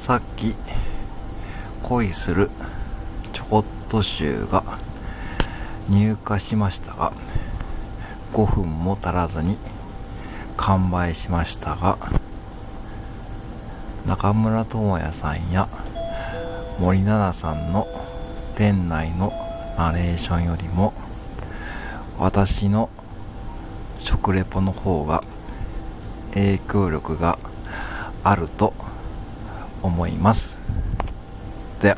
さっき恋するちょこっと集が入荷しましたが5分も足らずに完売しましたが中村智也さんや森七菜さんの店内のナレーションよりも私の食レポの方が影響力があると思います。では